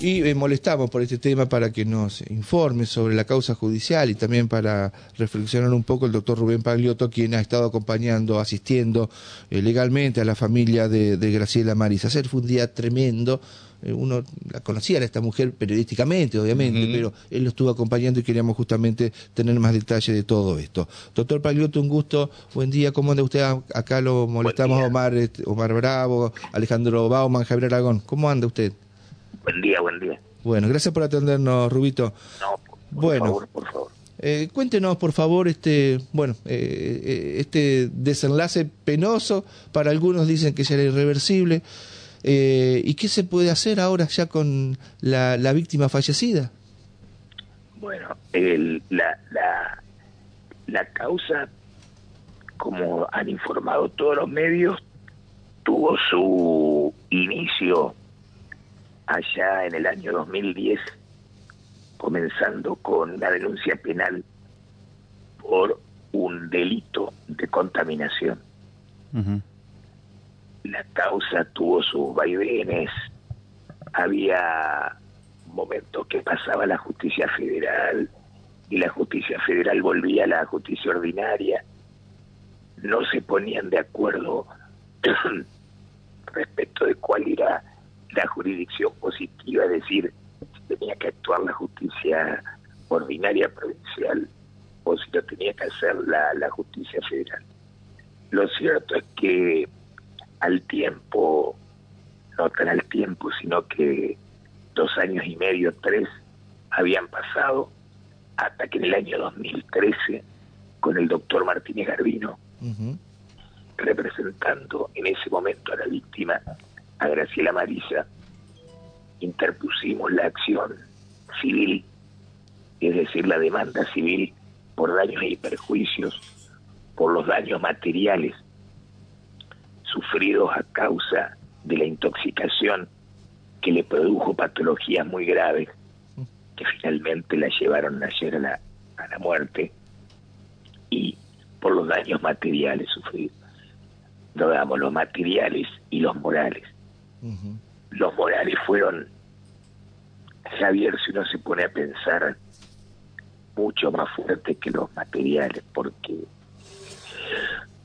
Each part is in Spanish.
y eh, molestamos por este tema para que nos informe sobre la causa judicial y también para reflexionar un poco el doctor Rubén Pagliotto, quien ha estado acompañando, asistiendo eh, legalmente a la familia de, de Graciela Marisa. Ayer fue un día tremendo eh, uno la conocía a esta mujer periodísticamente, obviamente, pero él lo estuvo acompañando y queríamos justamente tener más detalle de todo esto. Doctor Pagliotto, un gusto, buen día, ¿cómo anda usted? Acá lo molestamos Omar, este, Omar Bravo, Alejandro Bauman, Javier Aragón, ¿cómo anda usted? Buen día, buen día. Bueno, gracias por atendernos, Rubito. No, por bueno, favor, por favor. Eh, cuéntenos, por favor, este, bueno, eh, eh, este desenlace penoso, para algunos dicen que será irreversible. Eh, ¿Y qué se puede hacer ahora ya con la, la víctima fallecida? Bueno, el, la, la, la causa, como han informado todos los medios, tuvo su inicio allá en el año 2010, comenzando con la denuncia penal por un delito de contaminación. La causa tuvo sus vaivenes, había momentos que pasaba la justicia federal y la justicia federal volvía a la justicia ordinaria, no se ponían de acuerdo respecto de cuál era la jurisdicción positiva, es decir, si tenía que actuar la justicia ordinaria provincial o si lo tenía que hacer la, la justicia federal. Lo cierto es que al tiempo, no tan al tiempo, sino que dos años y medio, tres, habían pasado, hasta que en el año 2013, con el doctor Martínez Garbino, representando en ese momento a la víctima, a Graciela Marisa, interpusimos la acción civil, es decir, la demanda civil por daños y perjuicios, por los daños materiales sufridos a causa de la intoxicación que le produjo patologías muy graves que finalmente la llevaron ayer a la, a la muerte y por los daños materiales sufridos. Damos los materiales y los morales. Los morales fueron, Javier, si uno se pone a pensar, mucho más fuertes que los materiales, porque,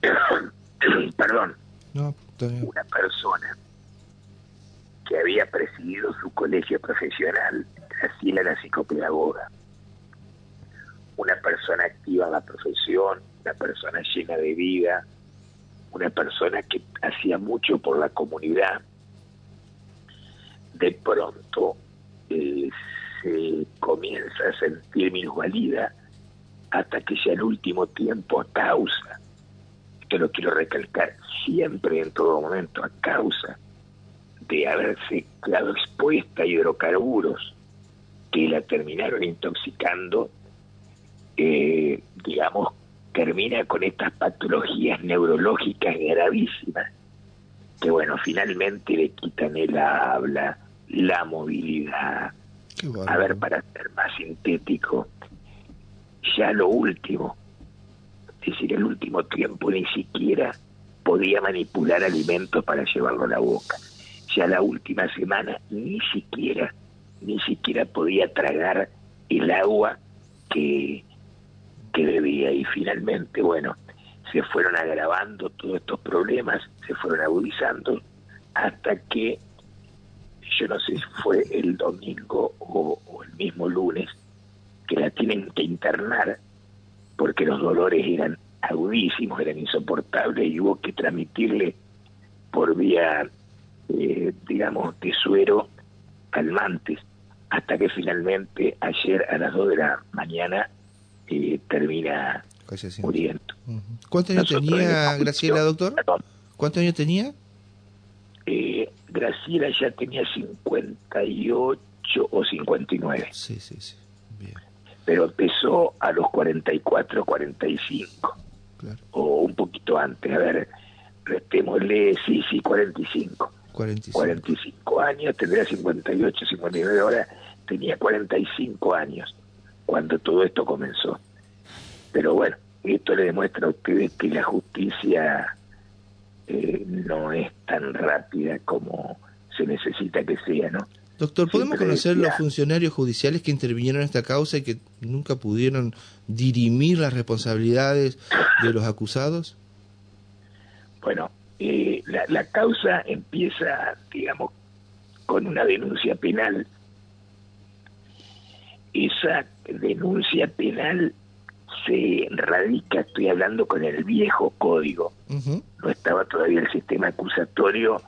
perdón, No, una persona que había presidido su colegio profesional, Graciela la psicopedagoga, una persona activa en la profesión, una persona llena de vida, una persona que hacía mucho por la comunidad, de pronto eh, se comienza a sentir minusvalida hasta que ya el último tiempo a causa, esto lo quiero recalcar siempre en todo momento, a causa de haberse quedado expuesta a hidrocarburos que la terminaron intoxicando, eh, digamos, termina con estas patologías neurológicas gravísimas, que bueno, finalmente le quitan el habla, la movilidad. A ver, para ser más sintético, ya lo último, es decir, el último tiempo ni siquiera podía manipular alimentos para llevarlo a la boca. Ya la última semana ni siquiera, ni siquiera podía tragar el agua que, que bebía. Y finalmente, bueno, se fueron agravando todos estos problemas, se fueron agudizando, hasta que, yo no sé si fue el domingo o, el mismo lunes, que la tienen que internar porque los dolores eran agudísimos, eran insoportables y hubo que transmitirle por vía, eh, digamos, de suero calmantes, hasta que finalmente ayer a las 2 de la mañana eh, termina Falleciendo. muriendo. Ujú. ¿Cuántos años Nosotros tenía Graciela, doctor? Perdón, ¿Cuántos años tenía? eh, Graciela ya tenía 58 o 59, Sí, sí, sí. Bien, pero empezó a los 44, 45. claro. o un poquito antes, a ver, restémosle, sí, sí, 45. 45. 45 años, tendría 58, 59, ahora tenía 45 años cuando todo esto comenzó. Pero bueno, esto le demuestra a ustedes que la justicia eh, no es tan rápida como se necesita que sea, ¿no? Doctor, ¿podemos conocer los funcionarios judiciales que intervinieron en esta causa y que nunca pudieron dirimir las responsabilidades de los acusados? Bueno, eh, la, la causa empieza, digamos, con una denuncia penal. Esa denuncia penal se radica, estoy hablando con el viejo código, no estaba todavía el sistema acusatorio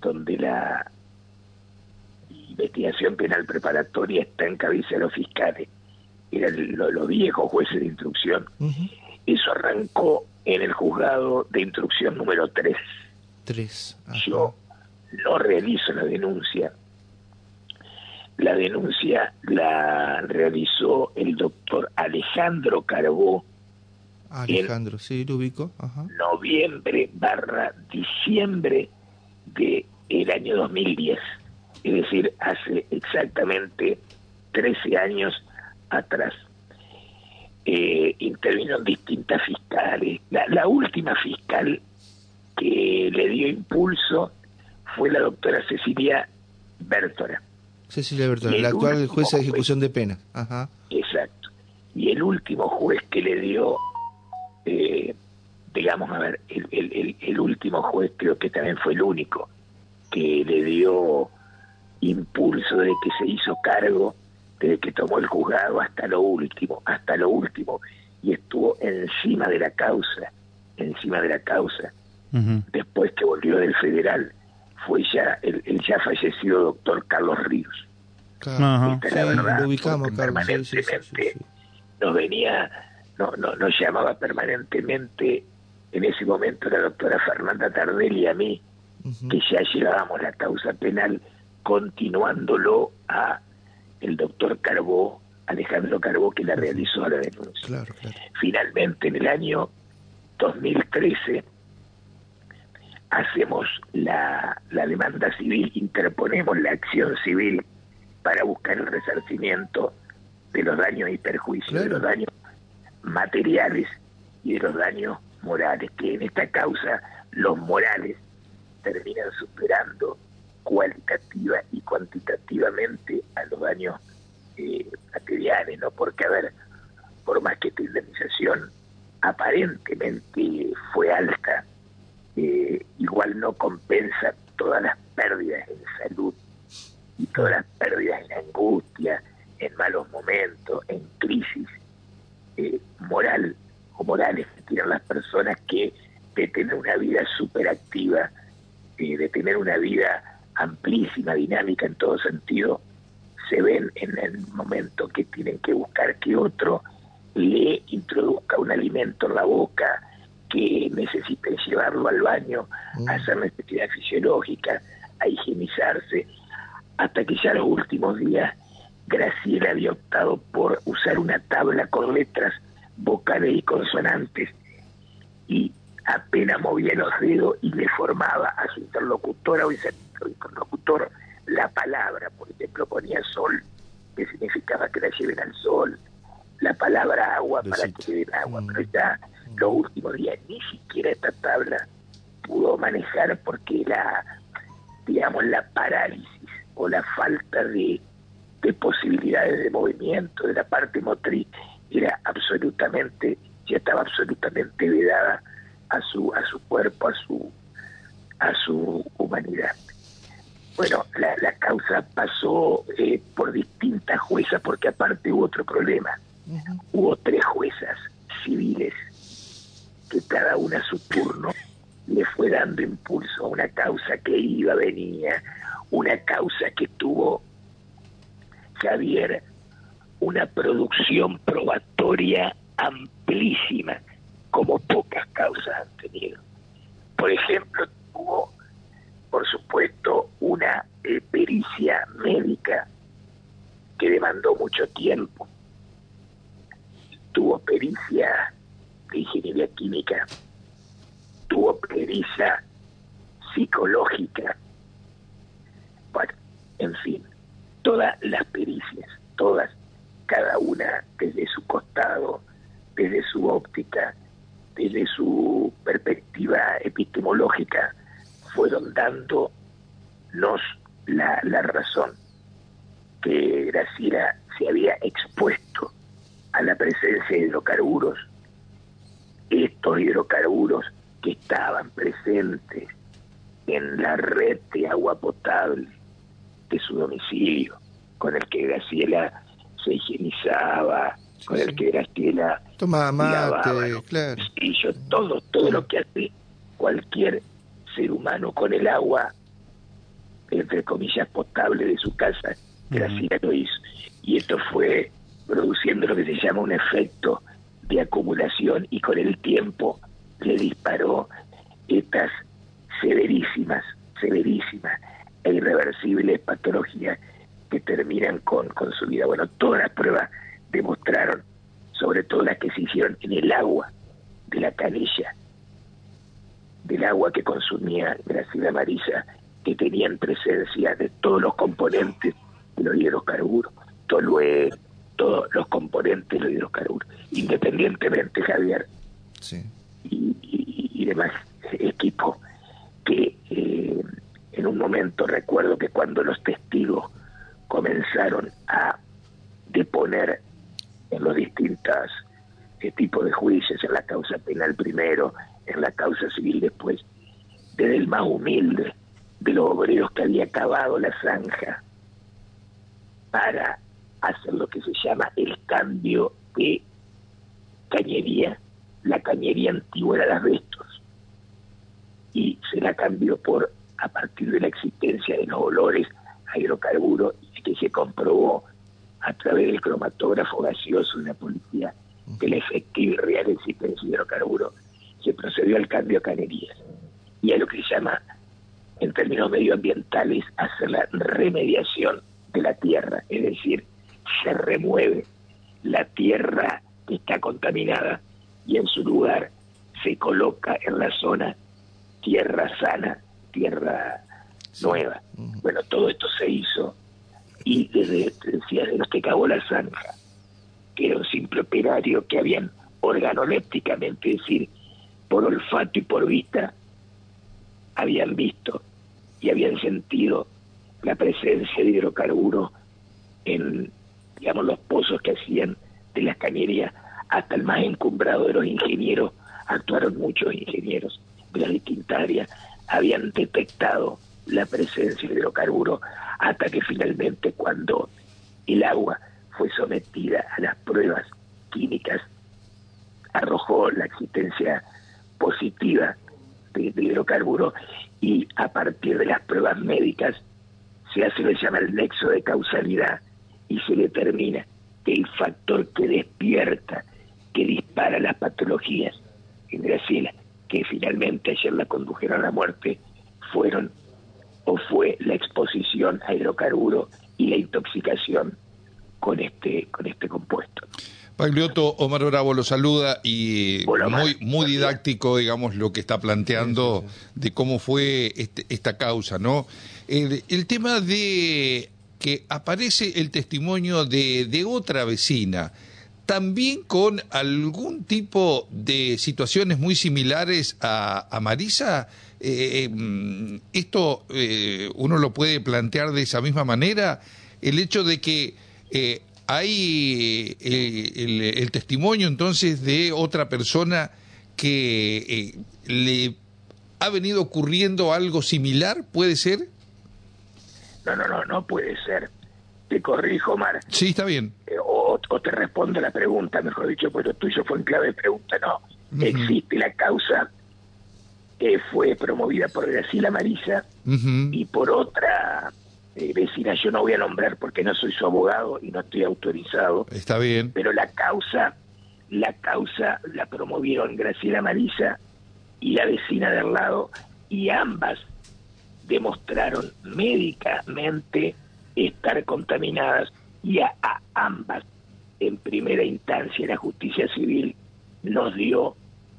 donde la investigación penal preparatoria está en cabeza de los fiscales, eran los viejos jueces de instrucción. Eso arrancó en el juzgado de instrucción número 3. Yo no realizo la denuncia. La denuncia la realizó el doctor Alejandro Carbó. Alejandro, sí, lo ubico. Noviembre barra diciembre de el año 2010 es decir, hace exactamente 13 años atrás. Eh, intervino distintas fiscales. La, última fiscal que le dio impulso fue la doctora Cecilia Bertora. Cecilia Bertora, la actual jueza de ejecución de pena. Ajá. Exacto. Y el último juez que le dio, eh, digamos, a ver, el, el, el último juez creo que también fue el único que le dio impulso de que se hizo cargo, desde que tomó el juzgado hasta lo último, hasta lo último, y estuvo encima de la causa, encima de la causa. Después que volvió del federal, fue ya el, ya fallecido doctor Carlos Ríos. la verdad, permanentemente nos venía, no, no, nos llamaba permanentemente en ese momento la doctora Fernanda Tardelli y a mí, que ya llevábamos la causa penal continuándolo a el doctor Carbó, Alejandro Carbó, que la realizó la denuncia. Finalmente, en el año 2013, hacemos la, la demanda civil, interponemos la acción civil para buscar el resarcimiento de los daños y perjuicios, de los daños materiales y de los daños morales, que en esta causa los morales terminan superando cualitativa y cuantitativamente a los daños eh, materiales, ¿no? Porque, a ver, por más que esta indemnización aparentemente fue alta, eh, igual no compensa todas las pérdidas en salud y todas las pérdidas en angustia, en malos momentos, en crisis eh, moral o morales que tienen las personas que de tener una vida súper activa, de tener una vida amplísima, dinámica en todo sentido, se ven en el momento que tienen que buscar que otro le introduzca un alimento en la boca, que necesiten llevarlo al baño, a mm. hacer necesidad fisiológica, a higienizarse, hasta que ya los últimos días Graciela había optado por usar una tabla con letras vocales y consonantes y apenas movía los dedos y le formaba a su interlocutora o interlocutor la palabra, por ejemplo ponía sol, que significaba que la lleven al sol, la palabra agua para que lleven agua, pero ya los últimos días ni siquiera esta tabla pudo manejar porque la, digamos, la parálisis o la falta de, de posibilidades de movimiento de la parte motriz era absolutamente, ya estaba absolutamente vedada a su, a su cuerpo, a su, a su humanidad. Bueno, la, la causa pasó eh, por distintas juezas porque aparte hubo otro problema. Hubo tres juezas civiles que cada una a su turno le fue dando impulso a una causa que iba, venía, una causa que tuvo, Javier, una producción probatoria amplísima, como pocas causas han tenido. Por ejemplo, tuvo por supuesto, una eh, pericia médica que demandó mucho tiempo. Tuvo pericia de ingeniería química, tuvo pericia psicológica. Bueno, en fin, todas las pericias, todas, cada una desde su costado, desde su óptica, desde su perspectiva epistemológica, fueron dándonos la, la razón. que Graciela se había expuesto a la presencia de hidrocarburos, estos hidrocarburos que estaban presentes en la red de agua potable de su domicilio, con el que Graciela se higienizaba, con el que Graciela tomaba mate, claro. todo, todo lo que hace cualquier ser humano con el agua, entre comillas, potable de su casa, Graciela lo hizo. Y esto fue produciendo lo que se llama un efecto de acumulación y con el tiempo le disparó estas severísimas, severísimas e irreversibles patologías que terminan con, con su vida. Bueno, todas las pruebas demostraron, sobre todo las que se hicieron en el agua de la canilla, del agua que consumía Graciela Marisa, que tenían presencia de todos los componentes de los hidrocarburos, tolueno, todos los componentes de los hidrocarburos, independientemente, Javier, y, demás equipo, que eh, en un momento recuerdo que cuando los testigos comenzaron a deponer en los distintos eh, tipos de juicios, en la causa penal primero, en la causa civil después, desde el más humilde de los obreros que había cavado la zanja para hacer lo que se llama el cambio de cañería. La cañería antigua era de asbestos y se la cambió por, a partir de la existencia de los olores a hidrocarburos que se comprobó a través del cromatógrafo gaseoso de la policía que la efectiva y real existencia de hidrocarburos, se procedió al cambio a cañerías y a lo que se llama, en términos medioambientales, hacer la remediación de la tierra, es decir, se remueve. La tierra que está contaminada y en su lugar se coloca en la zona tierra sana, tierra nueva. Bueno, todo esto se hizo y desde, decía, de los que cavó la zanja, que era un simple operario que habían organolépticamente, es decir, por olfato y por vista, habían visto y habían sentido la presencia de hidrocarburos en digamos, los pozos que hacían de las cañerías, hasta el más encumbrado de los ingenieros, actuaron muchos ingenieros de las distintas habían detectado la presencia de hidrocarburos, hasta que finalmente cuando el agua fue sometida a las pruebas químicas, arrojó la existencia positiva de, de hidrocarburos y a partir de las pruebas médicas se hace lo que se llama el nexo de causalidad y se determina que el factor que despierta, que dispara las patologías en Graciela, que finalmente ayer la condujeron a la muerte, fueron o fue la exposición a hidrocarburo y la intoxicación con este, con este compuesto. Paglioto, Omar Bravo lo saluda y muy, muy didáctico, digamos, lo que está planteando de cómo fue este, esta causa, ¿no? el tema de que aparece el testimonio de, de otra vecina, también con algún tipo de situaciones muy similares a, Marisa. Eh, eh, esto eh, uno lo puede plantear de esa misma manera. El hecho de que hay el, el, testimonio entonces de otra persona que le ha venido ocurriendo algo similar, ¿puede ser? No, no, no, no puede ser. Te corrijo, Mar. Sí, está bien. Eh, o, te respondo la pregunta, mejor dicho, pues lo tuyo fue en clave de pregunta. No, existe la causa que fue promovida por Graciela Marisa y por otra eh, vecina, yo no voy a nombrar porque no soy su abogado y no estoy autorizado. Está bien. Pero la causa, la causa la promovieron Graciela Marisa y la vecina del lado y ambas demostraron médicamente estar contaminadas y a, ambas en primera instancia la justicia civil nos dio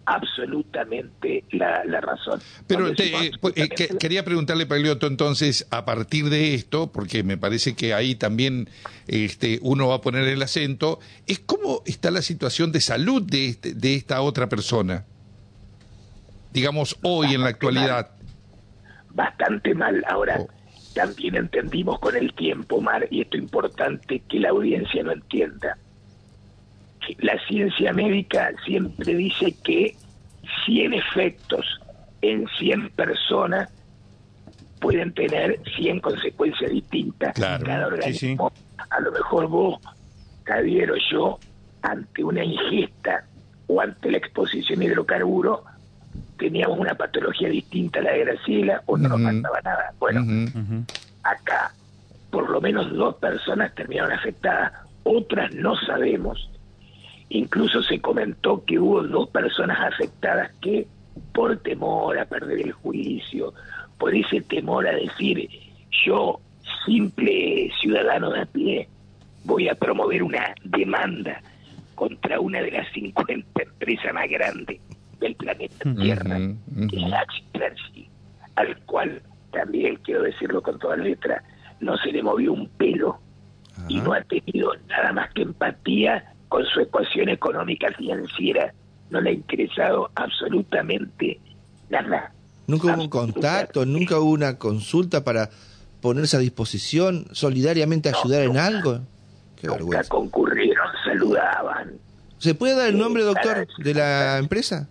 absolutamente la, razón. Pero eh, pues, eh, quería preguntarle, Paglioto, entonces, a partir de esto, porque me parece que ahí también este, uno va a poner el acento, es cómo está la situación de salud de, este, de esta otra persona, digamos, hoy en la actualidad bastante mal. Ahora, oh. también entendimos con el tiempo, Mar, y esto es importante que la audiencia lo entienda. La ciencia médica siempre dice que 100 efectos en 100 personas pueden tener 100 consecuencias distintas. Cada organismo, a lo mejor vos, Javier o yo, ante una ingesta o ante la exposición a hidrocarburos, teníamos una patología distinta a la de Graciela o no nos faltaba nada. Bueno, acá por lo menos dos personas terminaron afectadas, otras no sabemos. Incluso se comentó que hubo dos personas afectadas que por temor a perder el juicio, por ese temor a decir yo, simple ciudadano de a pie, voy a promover una demanda contra una de las 50 empresas más grandes del planeta Tierra, que es Energy, al cual también quiero decirlo con toda letra, no se le movió un pelo y no ha tenido nada más que empatía con su ecuación económica financiera. No le ha interesado absolutamente nada. Nunca hubo un contacto, nunca hubo una consulta para ponerse a disposición, solidariamente ayudar en algo. Qué nunca concurrieron, saludaban. ¿Se puede dar el nombre, doctor, de la empresa?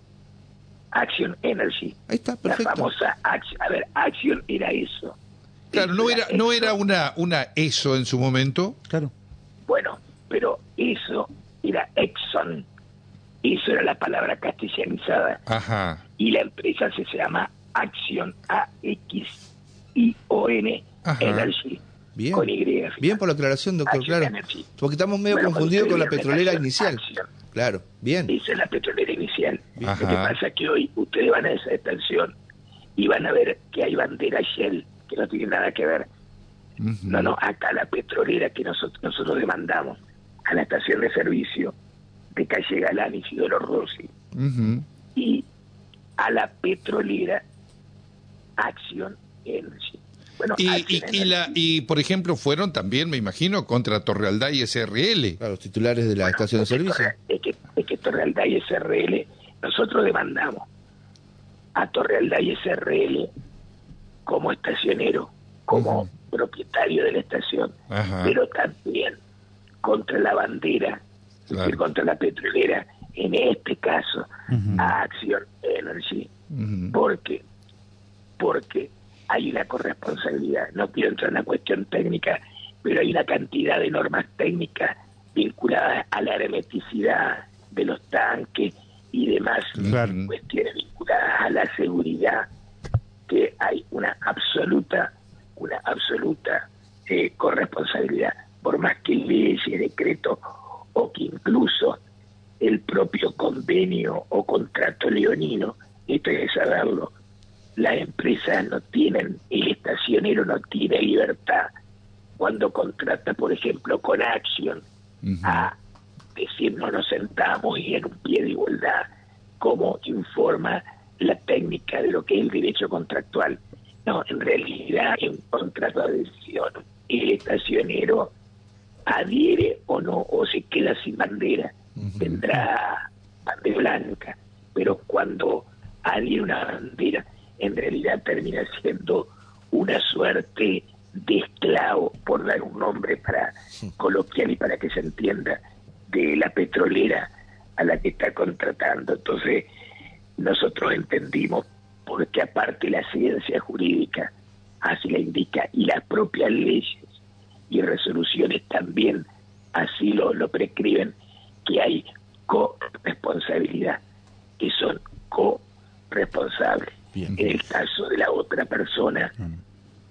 Action Energy. Ahí está, perfecto. La famosa Action. A ver, Action era eso. Claro, no era, no era una, una ESO en su momento. Claro. Bueno, pero eso era Exxon. Eso era la palabra castellanizada. Ajá. Y la empresa se llama Action, A-X-I-O-N, Energy. Bien. Bien por la aclaración, doctor, claro. Porque estamos medio confundidos con la petrolera inicial. Claro, bien. Esa es la petrolera inicial. Lo que pasa es que hoy ustedes van a esa estación y van a ver que hay bandera Shell, que no tiene nada que ver. No, no, acá la petrolera que nosotros, nosotros demandamos a la estación de servicio de calle Galán y Sidoro Rossi y a la petrolera Acción Energy y, la, y, por ejemplo, fueron también, me imagino, contra Torrealdá y SRL. Claro, los titulares de la estación de servicio. Es que, es que Torrealdá y SRL, nosotros demandamos a Torrealdá y SRL como estacionero, como propietario de la estación, pero también contra la bandera, es decir, contra la petrolera, en este caso, a Acción Energy. porque Porque hay una corresponsabilidad. No quiero entrar en la cuestión técnica, pero hay una cantidad de normas técnicas vinculadas a la hermeticidad de los tanques y demás cuestiones vinculadas a la seguridad que hay una absoluta una absoluta eh, corresponsabilidad por más que leyes decreto o que incluso el propio convenio o contrato leonino esto hay que saberlo las empresas no tienen, el estacionero no tiene libertad. Cuando contrata, por ejemplo, con Action, a decir no nos sentamos y en un pie de igualdad, como informa la técnica de lo que es el derecho contractual. No, en realidad en contrato de adhesión, el estacionero adhiere o no, o se queda sin bandera, tendrá bandera blanca, pero cuando adhiere una bandera, en realidad termina siendo una suerte de esclavo, por dar un nombre para coloquial y para que se entienda, de la petrolera a la que está contratando. Entonces, nosotros entendimos, porque aparte la ciencia jurídica así la indica, y las propias leyes y resoluciones también así lo, lo prescriben, que hay corresponsabilidad, que son co-responsables. En el caso de la otra persona,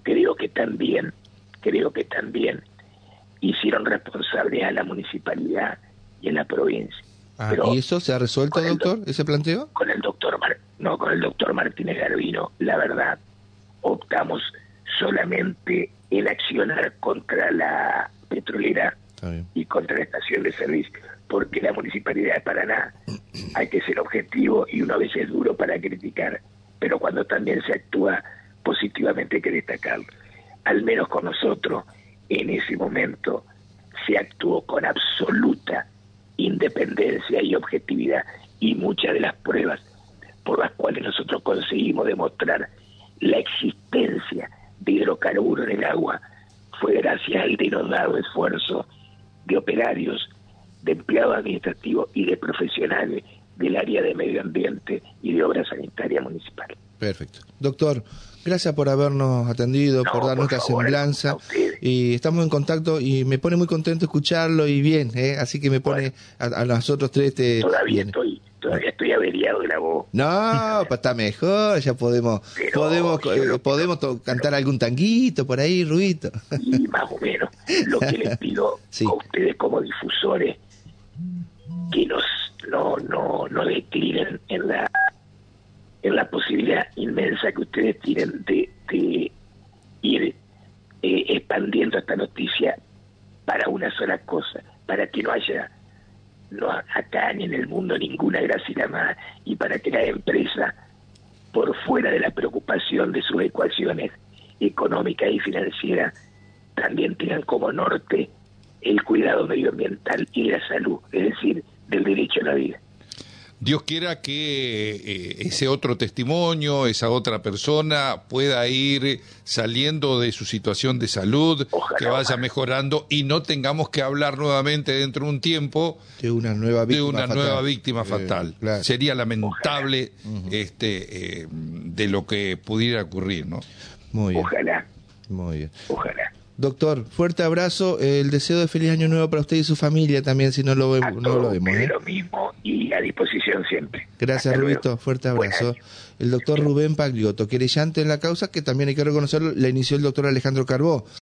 creo que también, creo que también hicieron responsables a la municipalidad y a la provincia. Ah, ¿Y eso se ha resuelto, doctor, ese planteo? Con el doctor no, con el doctor Martínez Garbino, la verdad, optamos solamente en accionar contra la petrolera y contra la estación de servicio, porque la municipalidad de Paraná hay que ser objetivo y uno a veces es duro para criticar pero cuando también se actúa positivamente hay que destacarlo. Al menos con nosotros, en ese momento, se actuó con absoluta independencia y objetividad y muchas de las pruebas por las cuales nosotros conseguimos demostrar la existencia de hidrocarburos en el agua fue gracias al denodado esfuerzo de operarios, de empleados administrativos y de profesionales del área de medio ambiente y de obra sanitaria municipal. Perfecto. Doctor, gracias por habernos atendido, por dar nuestra semblanza. Y estamos en contacto y me pone muy contento escucharlo y bien, ¿eh? así que me pone a, nosotros tres. Te, todavía estoy todavía estoy averiado de la voz. No, pues está mejor, ya podemos podemos eh, podemos cantar algún tanguito por ahí, Ruito. Y más o menos. Lo que les pido a ustedes como difusores, que nos no, no, no declinen en la en la posibilidad inmensa que ustedes tienen de, ir eh, expandiendo esta noticia para una sola cosa, para que no haya no acá ni en el mundo ninguna gracia más y para que la empresa por fuera de la preocupación de sus ecuaciones económicas y financieras también tengan como norte el cuidado medioambiental y la salud, es decir, del derecho a la vida. Dios quiera que eh, ese otro testimonio, esa otra persona pueda ir saliendo de su situación de salud, que vaya mejorando y no tengamos que hablar nuevamente dentro de un tiempo de una nueva víctima de una fatal. Nueva víctima fatal. Sería lamentable este eh, de lo que pudiera ocurrir, ¿no? Muy bien. Ojalá. Muy bien. Ojalá. Doctor, fuerte abrazo. El deseo de feliz año nuevo para usted y su familia también, si no lo vemos. no lo vemos ¿eh? lo mismo y a disposición siempre. Gracias, Rubito. Fuerte abrazo. El doctor Rubén Pagliotto, querellante en la causa, que también hay que reconocerlo, la inició el doctor Alejandro Carbó.